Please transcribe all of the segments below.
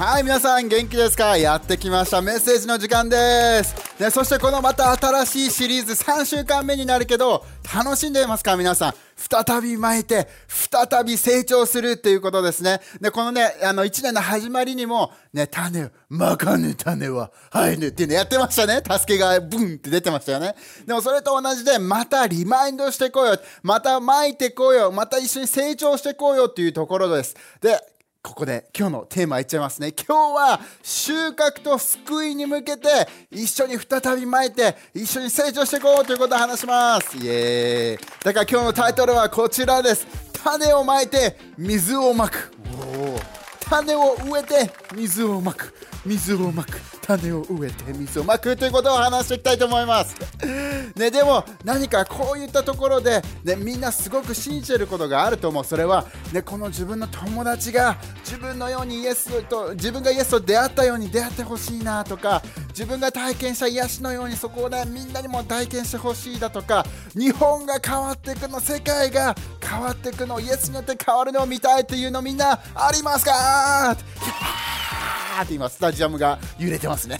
はい皆さん元気ですか？やってきました。メッセージの時間です。でそしてこのまた新しいシリーズ3週間目になるけど楽しんでいますか？皆さん。再び巻いて再び成長するっていうことですね。でこのねあの1年の始まりにもね種まかぬ種は生えぬっていうのやってましたね。助けがブンって出てましたよね。でもそれと同じでまたリマインドしていこう。よまた巻いていこう。よまた一緒に成長してこうよっていうところです。でここで今日のテーマいっちゃいますね。今日は収穫と救いに向けて一緒に再び巻いて一緒に成長していこうということを話します。イエーイ。だから今日のタイトルはこちらです。種をまいて水をまく。種を植えて水をまく。水をまく。種を植えて水をまくということを話していきたいと思います。ね、でも何かこういったところで、ね、みんなすごく信じてることがあると思うそれは、ね、この自分の友達が自分のようにイエスと自分がイエスと出会ったように出会ってほしいなとか自分が体験した癒しのようにそこをねみんなにも体験してほしいだとか日本が変わっていくの世界が変わっていくのイエスによって変わるのを見たいっていうのみんなありますか？ーって今スタジアムが揺れてますね。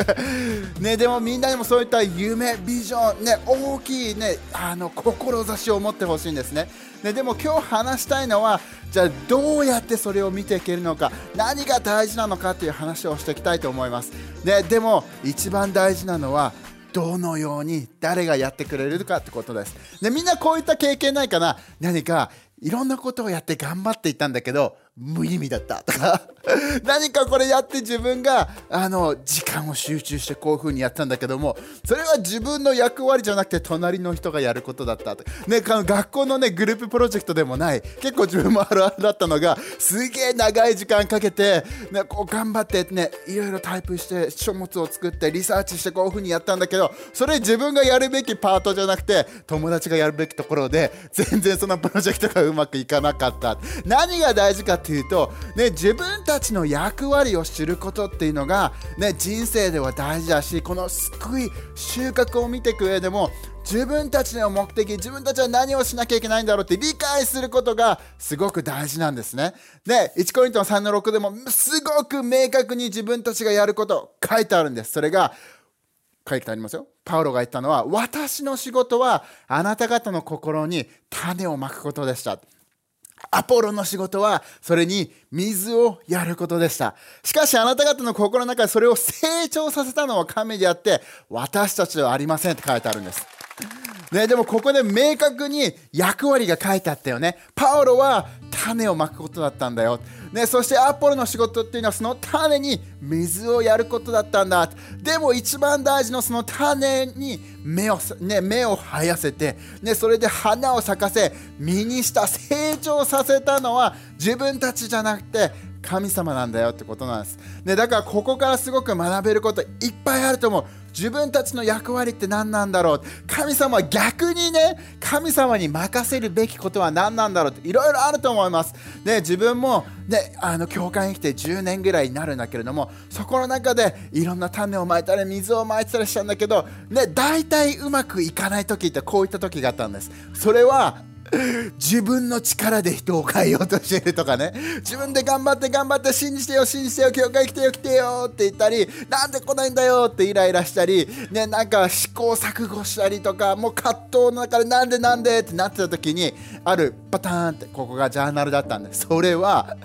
ねでもみんなにもそういった夢ビジョンね大きいねあの志を持ってほしいんですね。ねでも今日話したいのはじゃあどうやってそれを見ていけるのか何が大事なのかっていう話をしていきたいと思います。ねでも一番大事なのはどのように誰がやってくれるかってことです。でみんなこういった経験ないかな？何かいろんなことをやって頑張っていったんだけど無意味だったとか。何かこれやって自分があの時間を集中してこういう風にやったんだけどもそれは自分の役割じゃなくて隣の人がやることだったと、ね、学校のねグループプロジェクトでもない結構自分もあるあるだったのがすげえ長い時間かけて、ね、こう頑張ってねいろいろタイプして書物を作ってリサーチしてこういう風にやったんだけどそれ自分がやるべきパートじゃなくて友達がやるべきところで全然そのプロジェクトがうまくいかなかった。何が大事かっていうと、ね、自分たちの役割を知ることっていうのが、ね、人生では大事だしこの救い収穫を見ていく上でも自分たちの目的自分たちは何をしなきゃいけないんだろうって理解することがすごく大事なんですねで1コリントの3の6でもすごく明確に自分たちがやること書いてあるんですそれが書いてありますよ。パウロが言ったのは、私の仕事はあなた方の心に種をまくことでした。アポロの仕事はそれに水をやることでした。しかしあなた方の心の中でそれを成長させたのは神であって私たちではありませんって書いてあるんです。ね、でもここで明確に役割が書いてあったよね。パウロは種をまくことだったんだよ。ね、そしてアポロの仕事っていうのはその種に水をやることだったんだ。でも一番大事なその種に芽を,、ね、芽を生やせて、ね、それで花を咲かせ、実にした成長させたのは自分たちじゃなくて神様なんだよってことなんです。ね、だからここからすごく学べることいっぱいあると思う。自分たちの役割って何なんだろう神様は逆にね神様に任せるべきことは何なんだろうっていろいろあると思います。ね、自分も、ね、あの教会に来て10年ぐらいになるんだけれどもそこの中でいろんな種をまいたり水をまいてたりしたんだけど、ね、大体うまくいかない時ってこういった時があったんです。それは自分の力で人を変えようとしてるとかね。自分で頑張って頑張って信じてよ信じてよ教会来てよ来てよって言ったりなんで来ないんだよってイライラしたりねなんか試行錯誤したりとかもう葛藤の中でなんでなんでってなってた時にあるパターンってここがジャーナルだったんでそれは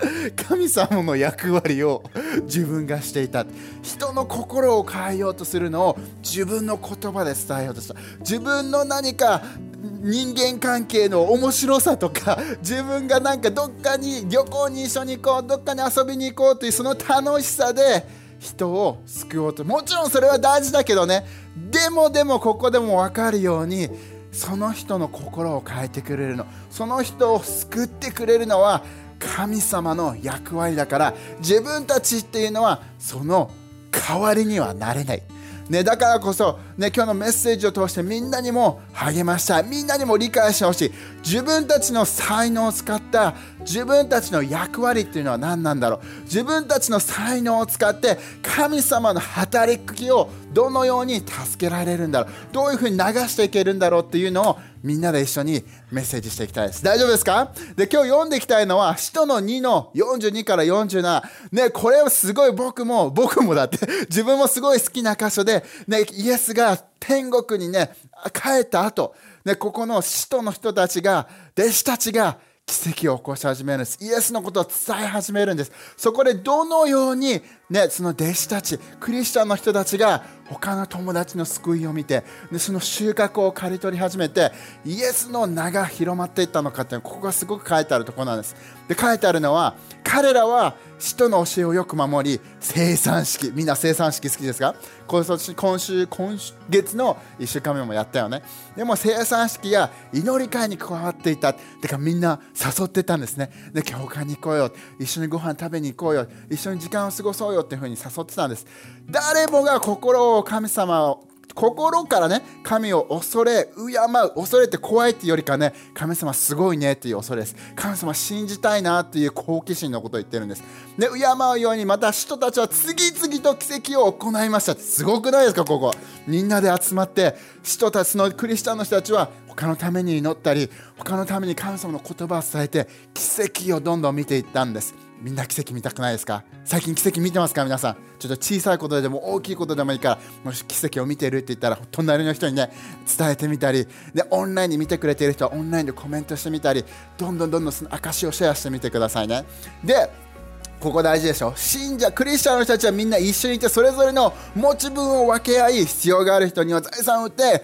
神様の役割を自分がしていた人の心を変えようとするのを自分の言葉で伝えようとした自分の何か人間関係の面白さとか 自分がなんかどっかに旅行に一緒に行こうどっかに遊びに行こうというその楽しさで人を救おうと。もちろんそれは大事だけどね。でもでもここでも分かるようにその人の心を変えてくれるの。その人を救ってくれるのは神様の役割だから。自分たちっていうのはその代わりにはなれない。ね、だからこそ、ね、今日のメッセージを通してみんなにも励ましたい。みんなにも理解してほしい。自分たちの才能を使った自分たちの役割っていうのは何なんだろう？自分たちの才能を使って神様の働きをどのように助けられるんだろう？どういうふうに流していけるんだろうっていうのをみんなで一緒にメッセージしていきたいです。大丈夫ですか？で今日読んでいきたいのは使徒の2の42から47ねこれはすごい僕も僕もだって 自分もすごい好きな箇所で、ね、イエスが天国にね帰った後ねここの使徒の人たちが弟子たちが奇跡を起こし始めるんです。イエスのことを伝え始めるんです。そこでどのように、ね、その弟子たち、クリスチャンの人たちが他の友達の救いを見て、でその収穫を刈り取り始めて、イエスの名が広まっていったのかっていうのここがすごく書いてあるところなんです。で、書いてあるのは、彼らは使徒の教えをよく守り、生産式、みんな生産式好きですか？今週、今週、今月の1週間目もやったよね。でも生産式や祈り会に加わっていた。てかみんな誘ってたんですね。で、教会に行こうよ。一緒にご飯食べに行こうよ。一緒に時間を過ごそうよっていうふうに誘ってたんです。誰もが心を神様を心からね神を恐れ敬う恐れて怖いっていうよりかね神様すごいねっていう恐れです。神様信じたいなっていう好奇心のことを言ってるんです。で敬うようにまた人たちは次々と奇跡を行いました。すごくないですかここ。みんなで集まって人たちのクリスチャンの人たちは他のために祈ったり他のために神様の言葉を伝えて奇跡をどんどん見ていったんです。みんな奇跡見たくないですか？最近奇跡見てますか？皆さん。ちょっと小さいことでも大きいことでもいいからもし奇跡を見ているって言ったら隣の人にね伝えてみたりでオンラインに見てくれている人はオンラインでコメントしてみたりどんどんどんどんその証をシェアしてみてくださいね。でここ大事でしょ？信者クリスチャンの人たちはみんな一緒にいてそれぞれの持ち分を分け合い必要がある人には財産を売って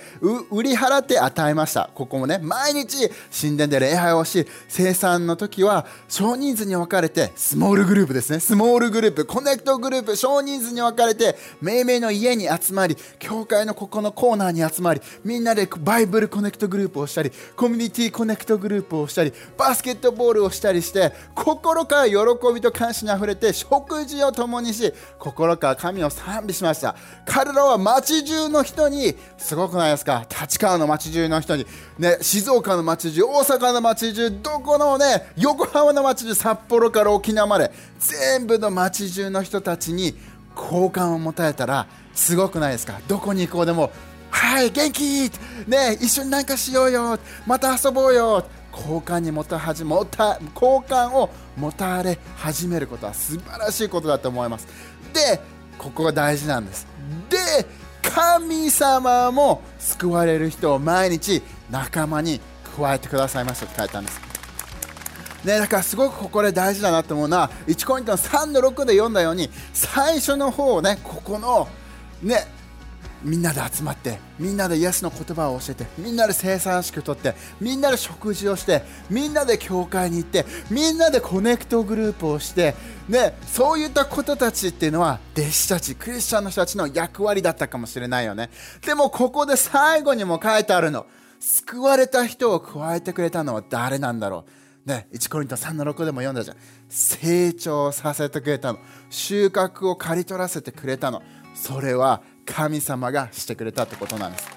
売り払って与えました。ここもね毎日神殿で礼拝をし聖餐の時は少人数に分かれて small group ですね。 small group connect group 少人数に分かれてめいめいの家に集まり教会のここのコーナーに集まりみんなで Bible connect group をしたり community connect group をしたりバスケットボールをしたりして心から喜びと感謝にあふれて食事を共にし心から神を賛美しました。彼らは町中の人にすごくないですか？立川の町中の人に、ね、静岡の町中大阪の町中どこのね横浜の町中札幌から沖縄まで全部の町中の人たちに好感を持たれたらすごくないですか？どこに行こうでもはい元気！ね一緒になんかしようよ！また遊ぼうよ！好感に持たはじもた好感を持たれ始めることは素晴らしいことだと思います。でここが大事なんです。で神様も救われる人を毎日仲間に加えてくださいましたって書いたんです。ね、だからすごくここで大事だなと思うのは1コリントの3の6で読んだように最初の方をねここのねみんなで集まってみんなでイエスの言葉を教えてみんなで聖餐式をとってみんなで食事をしてみんなで教会に行ってみんなで connect group をして、ね、そういったことたちっていうのは弟子たちクリスチャンの人たちの役割だったかもしれないよね。でもここで最後にも書いてあるの。救われた人を加えてくれたのは誰なんだろう。ね、1コリント3の6でも読んだじゃん。成長させてくれたの。収穫を刈り取らせてくれたの。それは神様がしてくれたってことなんです。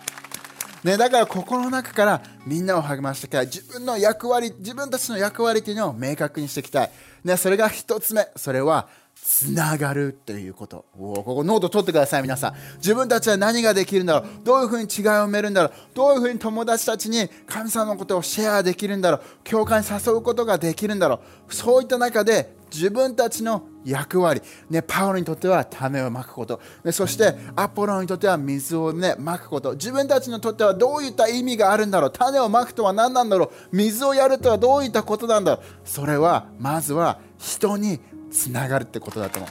ね、だから心の中からみんなを励ましてきたい。自分の役割自分たちの役割っていうのを明確にしていきたい、ね、それが一つ目。それはつながるということ。おここノート取ってください皆さん。自分たちは何ができるんだろう。どういうふうに違いを埋めるんだろう。どういうふうに友達たちに神様のことをシェアできるんだろう。教会に誘うことができるんだろう。そういった中で自分たちの役割、ね、パウロにとっては種をまくこと、ね、そしてアポロにとっては水を、ね、まくこと。自分たちにとってはどういった意味があるんだろう。種をまくとは何なんだろう。水をやるとはどういったことなんだろう。それはまずは人につながるってことだと思う。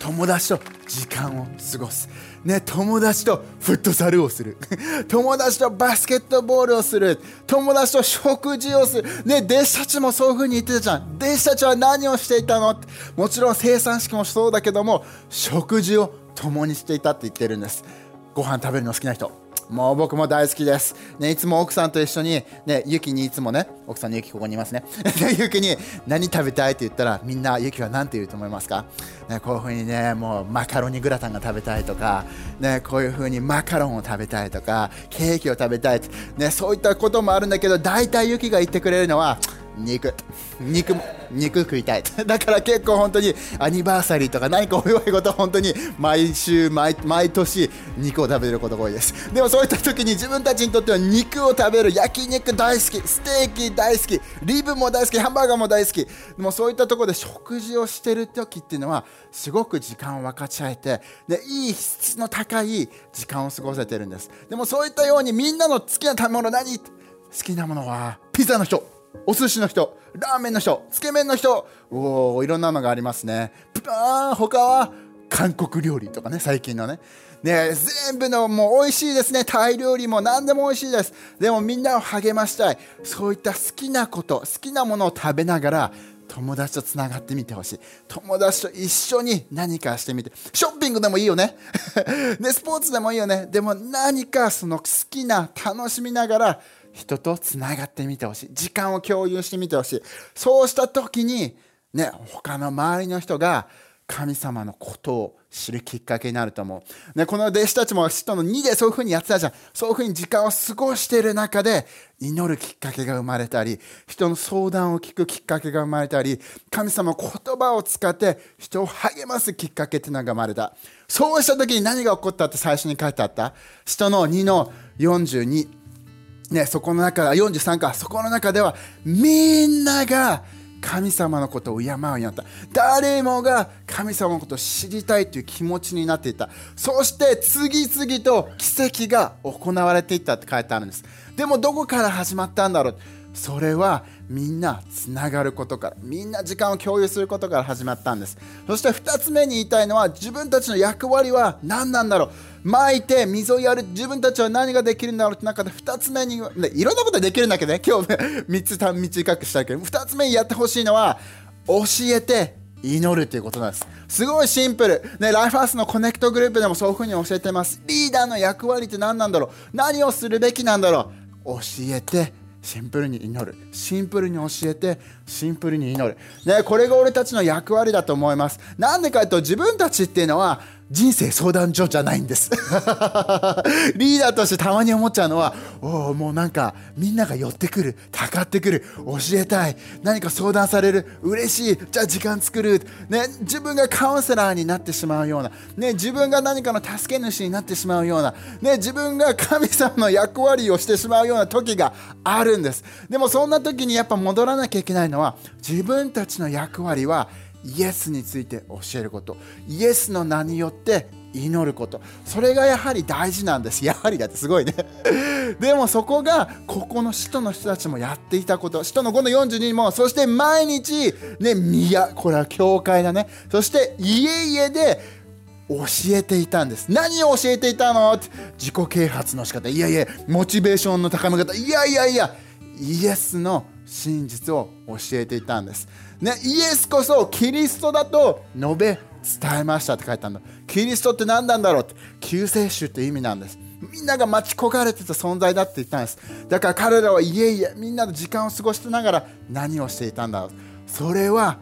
友達と時間を過ごす、ね、友達とフットサルをする。友達とバスケットボールをする。友達と食事をする、ね、弟子たちもそういうふうに言ってたじゃん。弟子たちは何をしていたの？もちろん生産式もそうだけども食事を共にしていたって言ってるんです。ご飯食べるの好きな人。もう僕も大好きです。ね、いつも奥さんと一緒に、ね、ゆきにいつもね、奥さんのゆきここにいますね。ゆきに何食べたい？って言ったら、みんなゆきは何て言うと思いますか、ね、こういうふうにね、もうマカロニグラタンが食べたいとか、ね、こういうふうにマカロンを食べたいとか、ケーキを食べたい、ね、そういったこともあるんだけど、大体ゆきが言ってくれるのは、肉。肉も。肉食いたい。だから結構本当にアニバーサリーとか何かお祝い事本当に毎週毎年肉を食べることが多いです。でもそういった時に自分たちにとっては肉を食べる焼肉大好きステーキ大好きリブも大好きハンバーガーも大好き。でもそういったところで食事をしてる時っていうのはすごく時間を分かち合えてでいい質の高い時間を過ごせてるんです。でもそういったようにみんなの好きな食べ物何？好きなものはピザの人。お寿司の人ラーメンの人つけ麺の人おおいろんなのがありますね。あ他は韓国料理とかね最近のね。ね全部のもう美味しいですね。タイ料理も何でも美味しいです。でもみんなを励ましたい。そういった好きなこと好きなものを食べながら友達とつながってみてほしい。友達と一緒に何かしてみて。ショッピングでもいいよね。で スポーツでもいいよね。でも何かその好きな楽しみながら人とつながってみてほしい時間を共有してみてほしいそうした時にね他の周りの人が神様のことを知るきっかけになると思う。ね、この弟子たちも使徒の2でそういうふうにやってたじゃん。そういうふうに時間を過ごしている中で祈るきっかけが生まれたり、人の相談を聞くきっかけが生まれたり、神様の言葉を使って人を励ますきっかけっていうのが生まれた。そうした時に何が起こったって最初に書いてあった？使徒の2の42。ね、そこの中、43か、そこの中ではみんなが神様のことを敬うようになった。誰もが神様のことを知りたいという気持ちになっていた。そして次々と奇跡が行われていったって書いてあるんです。でもどこから始まったんだろう。それはみんなつながることからみんな時間を共有することから始まったんです。そして2つ目に言いたいのは自分たちの役割は何なんだろう。蒔いて水をやる自分たちは何ができるんだろうって中で2つ目に、ね、いろんなことできるんだけどね。今日3つ短くしたけど2つ目にやってほしいのは教えて祈るということなんです。すごいシンプル、ね、ライフハウスの connect group でもそういうふうに教えてます。リーダーの役割って何なんだろう。何をするべきなんだろう。教えてシンプルに祈る。シンプルに教えてシンプルに祈る、ね、これが俺たちの役割だと思います。なんでかというと自分たちっていうのは人生相談所じゃないんです。リーダーとしてたまに思っちゃうのはおもうなんかみんなが寄ってくるたかってくる教えたい何か相談される嬉しいじゃあ時間作る、ね、自分がカウンセラーになってしまうような、ね、自分が何かの助け主になってしまうような、ね、自分が神様の役割をしてしまうような時があるんです。でもそんな時にやっぱ戻らなきゃいけないのは自分たちの役割はイエスについて教えること。イエスの名によって祈ること。それがやはり大事なんです。やはりだってすごいね。でもそこがここの使徒の人たちもやっていたこと。使徒の5の42もそして毎日ね宮これは教会だね。そして家々で教えていたんです。何を教えていたの？って自己啓発の仕方。いやいやモチベーションの高め方。いやいやいやイエスの真実を教えていたんです、ね、イエスこそキリストだと述べ伝えましたって書いてあるのキリストって何なんだろうって。救世主って意味なんです。みんなが待ち焦がれてた存在だって言ったんです。だから彼らはいえいえみんなの時間を過ごしながら何をしていたんだろう。それは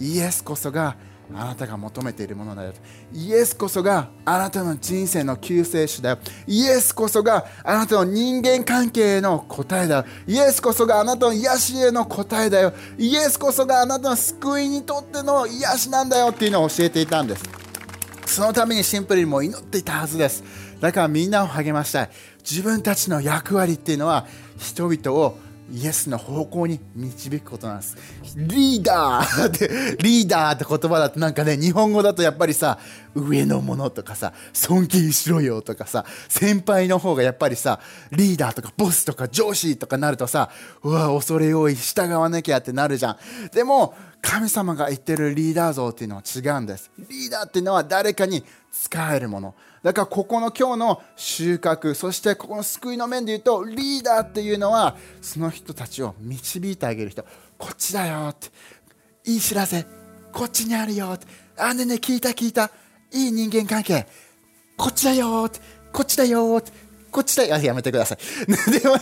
イエスこそがあなたが求めているものだよ。イエスこそがあなたの人生の救世主だよ。イエスこそがあなたの人間関係への答えだよ。イエスこそがあなたの癒しへの答えだよ。イエスこそがあなたの救いにとっての癒しなんだよっていうのを教えていたんです。そのためにシンプルにも祈っていたはずです。だからみんなを励ましたい。自分たちの役割っていうのは人々をイエスの方向に導くことなんです。リーダーってリーダーって言葉だとなんかね、日本語だとやっぱりさ、上のものとかさ、尊敬しろよとかさ、先輩の方がやっぱりさ、リーダーとかボスとか上司とかなるとさ、うわ、恐れ多い、従わなきゃってなるじゃん。でも、神様が言ってるリーダー像っていうのは違うんです。リーダーっていうのは誰かに使えるもの。だからここの今日の収穫、そしてここの救いの面で言うと、リーダーっていうのは、その人たちを導いてあげる人。こっちだよって。いい知らせ。こっちにあるよって。あ、ねね、聞いた聞いた。いい人間関係。こっちだよって。こっちだよって。こっちだよ。やめてください。でも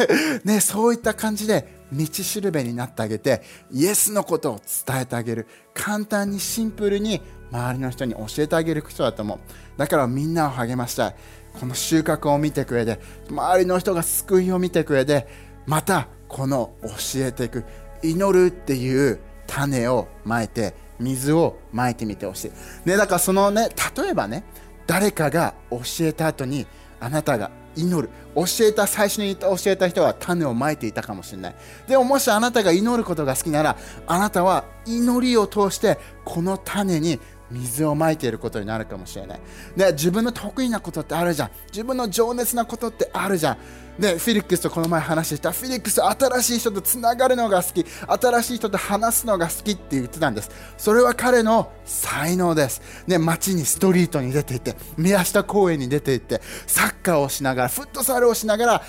ね、そういった感じで、道しるべになってあげて、イエスのことを伝えてあげる。簡単にシンプルに周りの人に教えてあげる人だと思う。だからみんなを励ましたい。この収穫を見てくれで、周りの人が救いを見てくれで、またこの教えていく、祈るっていう種をまいて水をまいてみてほしい、ね、だからそのね例えばね誰かが教えた後にあなたが祈る教えた最初に教えた人は種をまいていたかもしれないでももしあなたが祈ることが好きならあなたは祈りを通してこの種に水をまいていることになるかもしれない。で、自分の得意なことってあるじゃん。自分の情熱なことってあるじゃん。で、フィリックスとこの前話した、フィリックス新しい人とつながるのが好き、新しい人と話すのが好きって言ってたんです。それは彼の才能です。ね、街にストリートに出ていって、宮下公園に出ていって、サッカーをしながら、フットサルをしながら、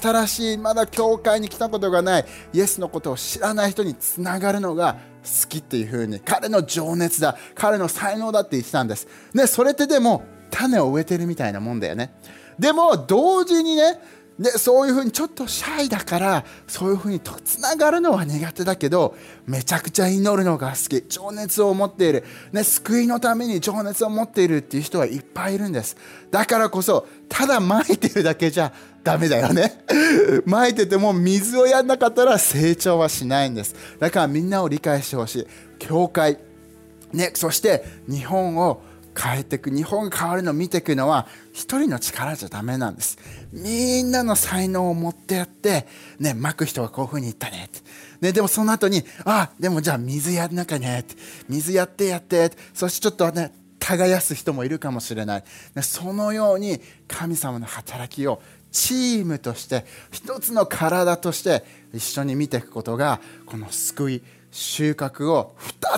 新しい、まだ教会に来たことがない、イエスのことを知らない人につながるのが好きっていう風に彼の情熱だ彼の才能だって言ってたんですねそれってでも種を植えてるみたいなもんだよねでも同時にねでそういうふうにちょっとシャイだからそういうふうにとつながるのは苦手だけどめちゃくちゃ祈るのが好き。情熱を持っている、ね、救いのために情熱を持っているっていう人はいっぱいいるんです。だからこそただ撒いてるだけじゃダメだよね。撒いてても水をやんなかったら成長はしないんです。だからみんなを理解してほしい。教会。ね、そして日本を変えていく日本が変わるのを見ていくのは一人の力じゃダメなんです。みんなの才能を持ってやってね巻く人がこういうふうに言ったね。ねでもその後にあでもじゃあ水やんなきゃね。水やってやって。そしてちょっとね耕す人もいるかもしれない。そのように神様の働きをチームとして一つの体として一緒に見ていくことがこの救い収穫を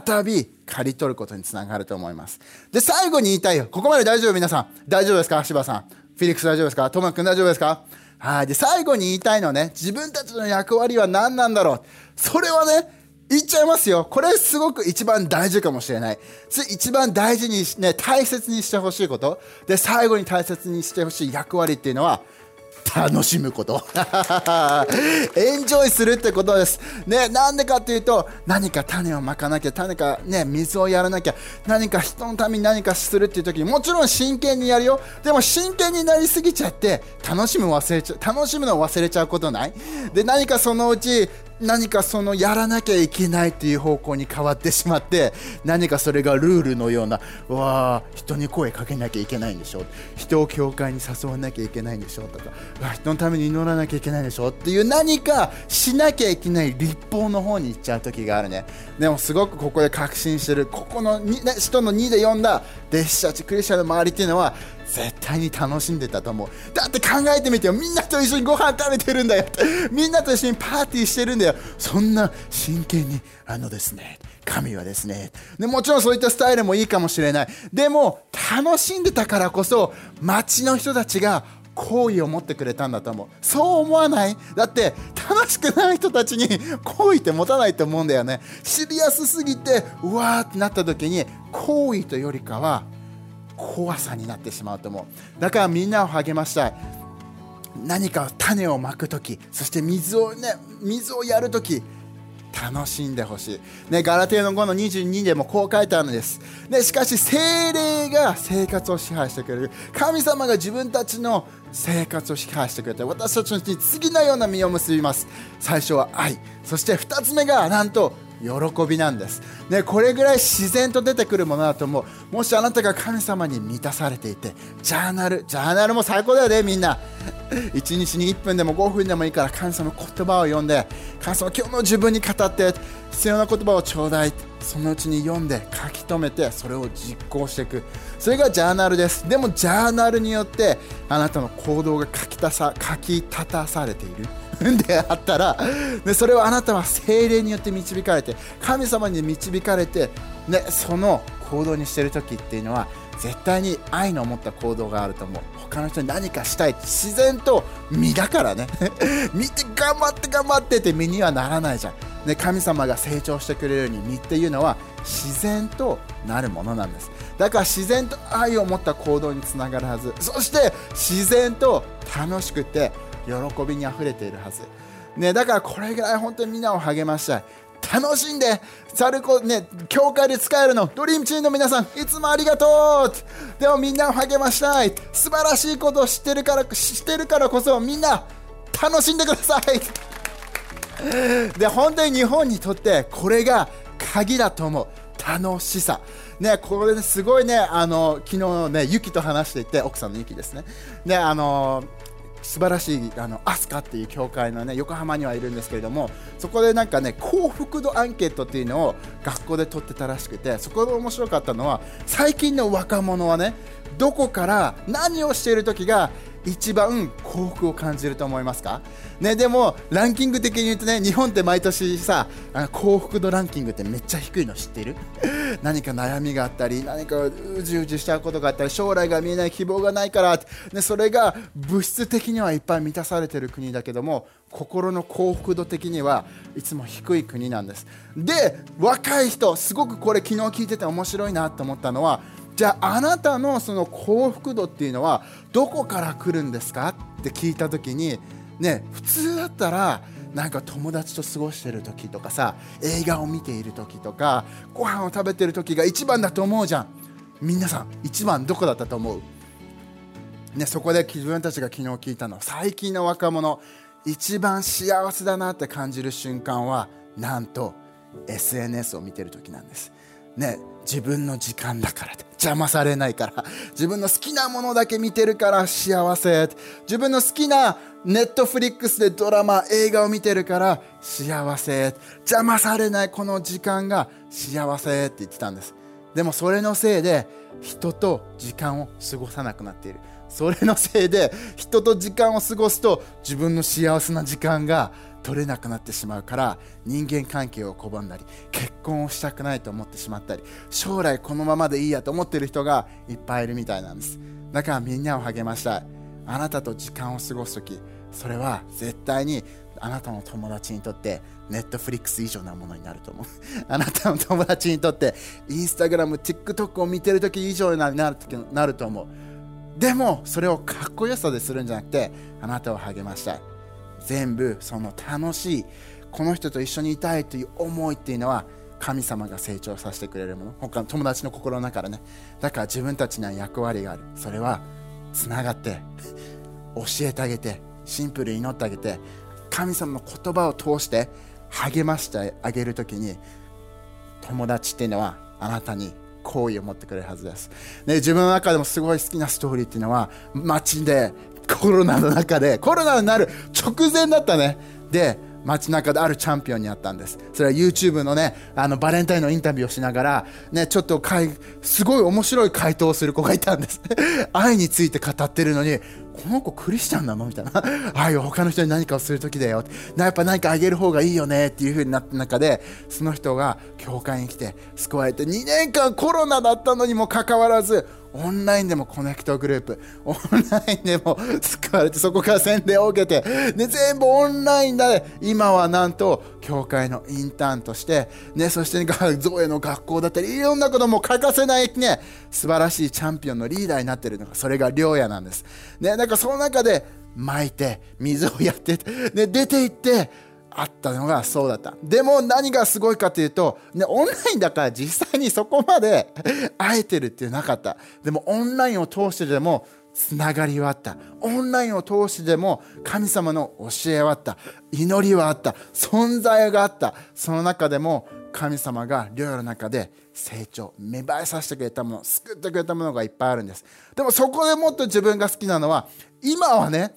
再び刈り取ることにつながると思います。で、最後に言いたいよ。ここまで大丈夫皆さん。大丈夫ですか？柴さん。フィリックス大丈夫ですか？トマ君大丈夫ですか？はい。で、最後に言いたいのはね、自分たちの役割は何なんだろう。それはね、言っちゃいますよ。これすごく一番大事かもしれない。一番大事にね、大切にしてほしいこと。で、最後に大切にしてほしい役割っていうのは、楽しむこと。エンジョイするってことです。ねなんでかっていうと何か種をまかなきゃ種かね水をやらなきゃ何か人のために何かするっていう時にもちろん真剣にやるよ。でも真剣になりすぎちゃって楽しむ忘れちゃ楽しむのを忘れちゃうことない？で何かそのうち何かそのやらなきゃいけないっていう方向に変わってしまって何かそれがルールのようなわあ人に声かけなきゃいけないんでしょ人を教会に誘わなきゃいけないんでしょとか人のために祈らなきゃいけないんでしょっていう何かしなきゃいけない立法の方に行っちゃう時があるね。でもすごくここで確信してるここの、人の2で読んだ弟子たちクリスチャンの周りっていうのは絶対に楽しんでたと思う。だって考えてみてよ。みんなと一緒にご飯食べてるんだよ。みんなと一緒にパーティーしてるんだよ。そんな真剣にあのですね神はですね。でもちろんそういったスタイルもいいかもしれない。でも楽しんでたからこそ街の人たちが好意を持ってくれたんだと思う。そう思わない？だって楽しくない人たちに 好意って持たないと思うんだよね。シリアスすぎてうわーってなった時に好意というよりかは怖さになってしまうと思う。だからみんなを励ましたい。何か種をまく時そして水をね水をやる時楽しんでほしい、ね、ガラテーの5の22でもこう書いてあるんです、ね、しかし精霊が生活を支配してくれる。神様が自分たちの生活を支配してくれて私たちに次のような実を結びます。最初は愛。そして2つ目がなんと喜びなんです、ね、これぐらい自然と出てくるものだと思う。もしあなたが神様に満たされていてジャーナルジャーナルも最高だよねみんな。1日に1分でも5分でもいいから神様の言葉を読んで神様今日の自分に語って必要な言葉をちょうだい。そのうちに読んで書き留めてそれを実行していく。それがジャーナルです。でもジャーナルによってあなたの行動が書きたさ書き立たされている。であったらでそれをあなたは精霊によって導かれて神様に導かれて、ね、その行動にしてる時っていうのは絶対に愛の持った行動があると思う。他の人に何かしたい自然と身だからね。見て頑張って頑張ってって身にはならないじゃん、ね、神様が成長してくれるように身っていうのは自然となるものなんです。だから自然と愛を持った行動につながるはず。そして自然と楽しくて喜びにあふれているはず、ね、だからこれぐらい本当にみんなを励ましたい。楽しんでサルコね教会で使えるのドリームチームの皆さんいつもありがとうでもみんなを励ましたい。素晴らしいことを知ってるから知ってるからこそみんな楽しんでください。で本当に日本にとってこれが鍵だと思う。楽しさ。ねこれすごいねあの昨日ねユキと話していて奥さんのユキですね。ねあの素晴らしいあのアスカっていう教会のね横浜にはいるんですけれどもそこでなんかね幸福度アンケートっていうのを学校で取ってたらしくてそこで面白かったのは最近の若者はねどこから何をしている時が一番幸福を感じると思いますか、ね、でもランキング的に言うとね日本って毎年さ幸福度ランキングってめっちゃ低いの知ってる？何か悩みがあったり何かうじうじしちゃうことがあったり将来が見えない希望がないから、ね、それが物質的にはいっぱい満たされてる国だけども心の幸福度的にはいつも低い国なんです。で若い人すごくこれ昨日聞いてて面白いなと思ったのはじゃああなたのその幸福度っていうのはどこから来るんですか？って聞いた時にね普通だったらなんか友達と過ごしてる時とかさ映画を見ている時とかご飯を食べてる時が一番だと思うじゃん。皆さん一番どこだったと思う？ね、そこで自分たちが昨日聞いたの最近の若者一番幸せだなって感じる瞬間はなんと SNS を見てる時なんです。ね自分の時間だから邪魔されないから自分の好きなものだけ見てるから幸せ。自分の好きなネットフリックスでドラマ映画を見てるから幸せ。邪魔されないこの時間が幸せって言ってたんです。でもそれのせいで人と時間を過ごさなくなっている。それのせいで人と時間を過ごすと自分の幸せな時間が取れなくなってしまうから人間関係を拒んだり結婚をしたくないと思ってしまったり将来このままでいいやと思ってる人がいっぱいいるみたいなんです。だからみんなを励ましたい。あなたと時間を過ごす時それは絶対にあなたの友達にとってネットフリックス以上なものになると思う。あなたの友達にとってインスタグラム TikTok を見てる時以上になるなると思う。でもそれをかっこよさでするんじゃなくてあなたを励ましたい。全部その楽しいこの人と一緒にいたいという思いっていうのは神様が成長させてくれるもの。他の友達の心の中でね。だから自分たちには役割がある。それはつながって教えてあげてシンプルに祈ってあげて神様の言葉を通して励ましてあげる時に友達っていうのはあなたに好意を持ってくれるはずです、ね、自分の中でもすごい好きなストーリーっていうのは街でコロナの中でコロナになる直前だったね。で街中であるチャンピオンに会ったんです。それは YouTube のねあのバレンタインのインタビューをしながらねちょっとかいすごい面白い回答をする子がいたんです。愛について語ってるのにこの子クリスチャンなのみたいな。愛は他の人に何かをする時だよ。やっぱ何かあげる方がいいよねっていう風になった中でその人が教会に来て救われて2年間コロナだったのにもかかわらずオンラインでもコネクトグループ、オンラインでも使われて、そこから宣伝を受けて、で、全部オンラインで、今はなんと、教会のインターンとして、ね、そして、ゾエの学校だったり、いろんなことも欠かせないね、素晴らしいチャンピオンのリーダーになってるのが、それが良也なんです。ね、なんかその中で、巻いて、水をやって、ね、出て行って、あったのがそうだった。でも何がすごいかというと、ね、オンラインだから実際にそこまで会えてるっていうなかった。でもオンラインを通してでもつながりはあった。オンラインを通してでも神様の教えはあった。祈りはあった。存在があった。その中でも神様が寮の中で成長、芽生えさせてくれたもの、救ってくれたものがいっぱいあるんです。でもそこでもっと自分が好きなのは、今はね、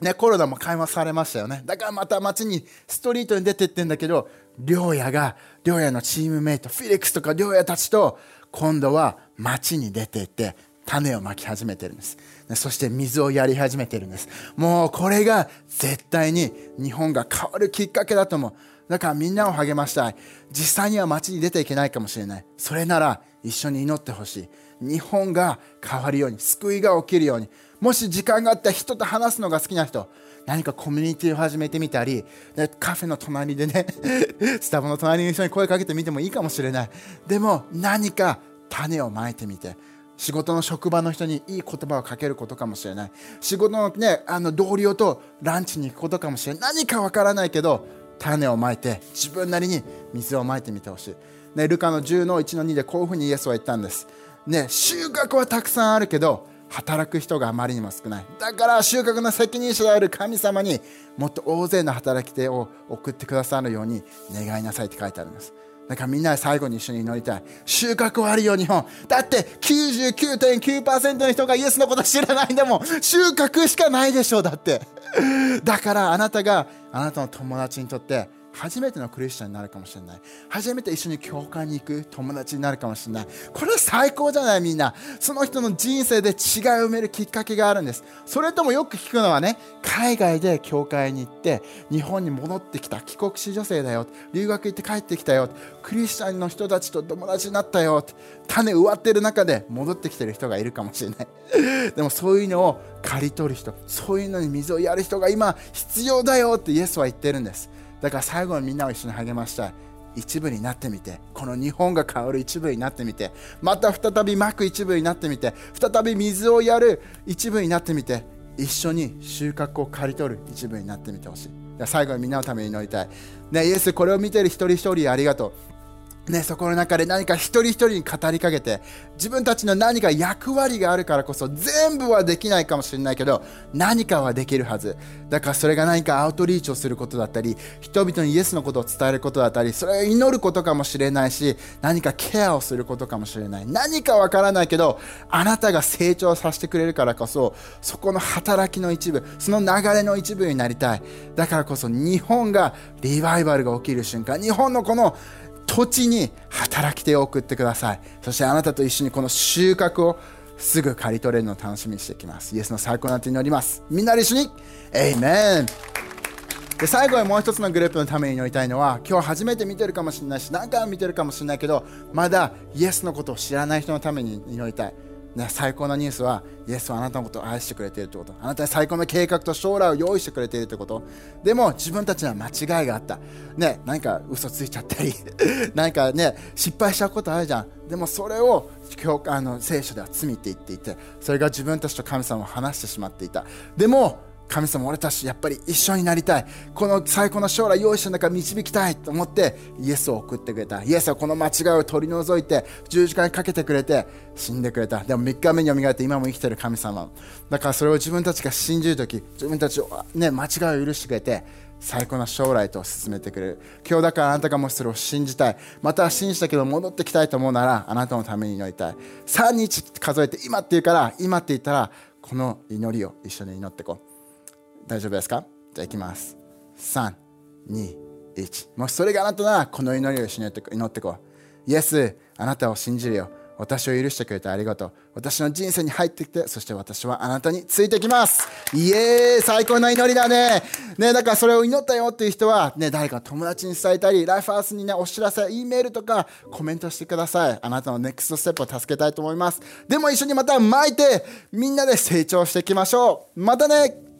ね、コロナも緩和されましたよね。だからまた街に、ストリートに出てってんだけど、良也が、良也のチームメイト、フィリックスとか良也たちと、今度は街に出て行って、種をまき始めてるんです。そして水をやり始めてるんです。もうこれが絶対に日本が変わるきっかけだと思う。だからみんなを励ましたい。実際には街に出ていけないかもしれない。それなら一緒に祈ってほしい。日本が変わるように、救いが起きるように、もし時間があったら人と話すのが好きな人、何かコミュニティを始めてみたり、カフェの隣でね、スタバの隣の人に声かけてみてもいいかもしれない。でも何か種をまいてみて、仕事の職場の人にいい言葉をかけることかもしれない。仕事のね、あの同僚とランチに行くことかもしれない。何かわからないけど、種をまいて自分なりに水をまいてみてほしい。ね、ルカの10の1の2でこういうふうにイエスは言ったんです。ね、収穫はたくさんあるけど、働く人があまりにも少ない。だから収穫の責任者である神様にもっと大勢の働き手を送ってくださるように願いなさいって書いてあるんです。だからみんなで最後に一緒に祈りたい。収穫はあるよ日本だって99.9%の人がイエスのこと知らないんだもん収穫しかないでしょうだって。だからあなたがあなたの友達にとって初めてのクリスチャンになるかもしれない。初めて一緒に教会に行く友達になるかもしれない。これは最高じゃないみんな。その人の人生で違いを埋めるきっかけがあるんです。それともよく聞くのはね海外で教会に行って日本に戻ってきた帰国子女性だよ。留学行って帰ってきたよ。クリスチャンの人たちと友達になったよ。種植わってる中で戻ってきてる人がいるかもしれない。でもそういうのを刈り取る人そういうのに水をやる人が今必要だよってイエスは言ってるんです。だから最後はみんなを一緒に励ましたい。一部になってみて。この日本が変わる一部になってみて。また再びまく一部になってみて。再び水をやる一部になってみて。一緒に収穫を刈り取る一部になってみてほしい。最後はみんなのために祈りたい、ね、イエスこれを見ている一人一人ありがとう。ね、そこの中で何か一人一人に語りかけて自分たちの何か役割があるからこそ全部はできないかもしれないけど何かはできるはず。だからそれが何かアウトリーチをすることだったり人々にイエスのことを伝えることだったりそれを祈ることかもしれないし何かケアをすることかもしれない。何かわからないけどあなたが成長させてくれるからこそそこの働きの一部その流れの一部になりたい。だからこそ日本がリバイバルが起きる瞬間日本のこの土地に働き手を送ってください。そしてあなたと一緒にこの収穫をすぐ刈り取れるのを楽しみにしていきます。イエスの最高なって祈ります。みんなで一緒にエイメンで最後にもう一つのグループのために祈りたいのは今日初めて見てるかもしれないし何回も見てるかもしれないけどまだイエスのことを知らない人のために祈りたい。ね、最高のニュースはイエスはあなたのことを愛してくれているということ。あなたは最高の計画と将来を用意してくれているということ。でも自分たちには間違いがあった、ね、何か嘘ついちゃったり。何かね失敗しちゃうことあるじゃん。でもそれを教あの聖書では罪って言っていてそれが自分たちと神様を話してしまっていた。でも神様俺たちやっぱり一緒になりたい。この最高の将来用意した中導きたいと思ってイエスを送ってくれた。イエスはこの間違いを取り除いて十字架にかけてくれて死んでくれた。でも3日目によみがえって今も生きてる神様。だからそれを自分たちが信じる時自分たちを、ね、間違いを許してくれて最高な将来と進めてくれる。今日だからあなたがもしそれを信じたい。また信じたけど戻ってきたいと思うならあなたのために祈りたい。3日数えて今って言うから今って言ったらこの祈りを一緒に祈っていこう。大丈夫ですか？じゃあいきます。321もしそれがあなたならこの祈りを一緒に祈っていこう。イエスあなたを信じるよ。私を許してくれてありがとう。私の人生に入ってきてそして私はあなたについてきます。イエーイ最高な祈りだね。ねだからそれを祈ったよっていう人は、ね、誰か友達に伝えたりライフハウスにねお知らせ E メールとかコメントしてください。あなたのネクストステップを助けたいと思います。でも一緒にまた巻いてみんなで成長していきましょう。またね。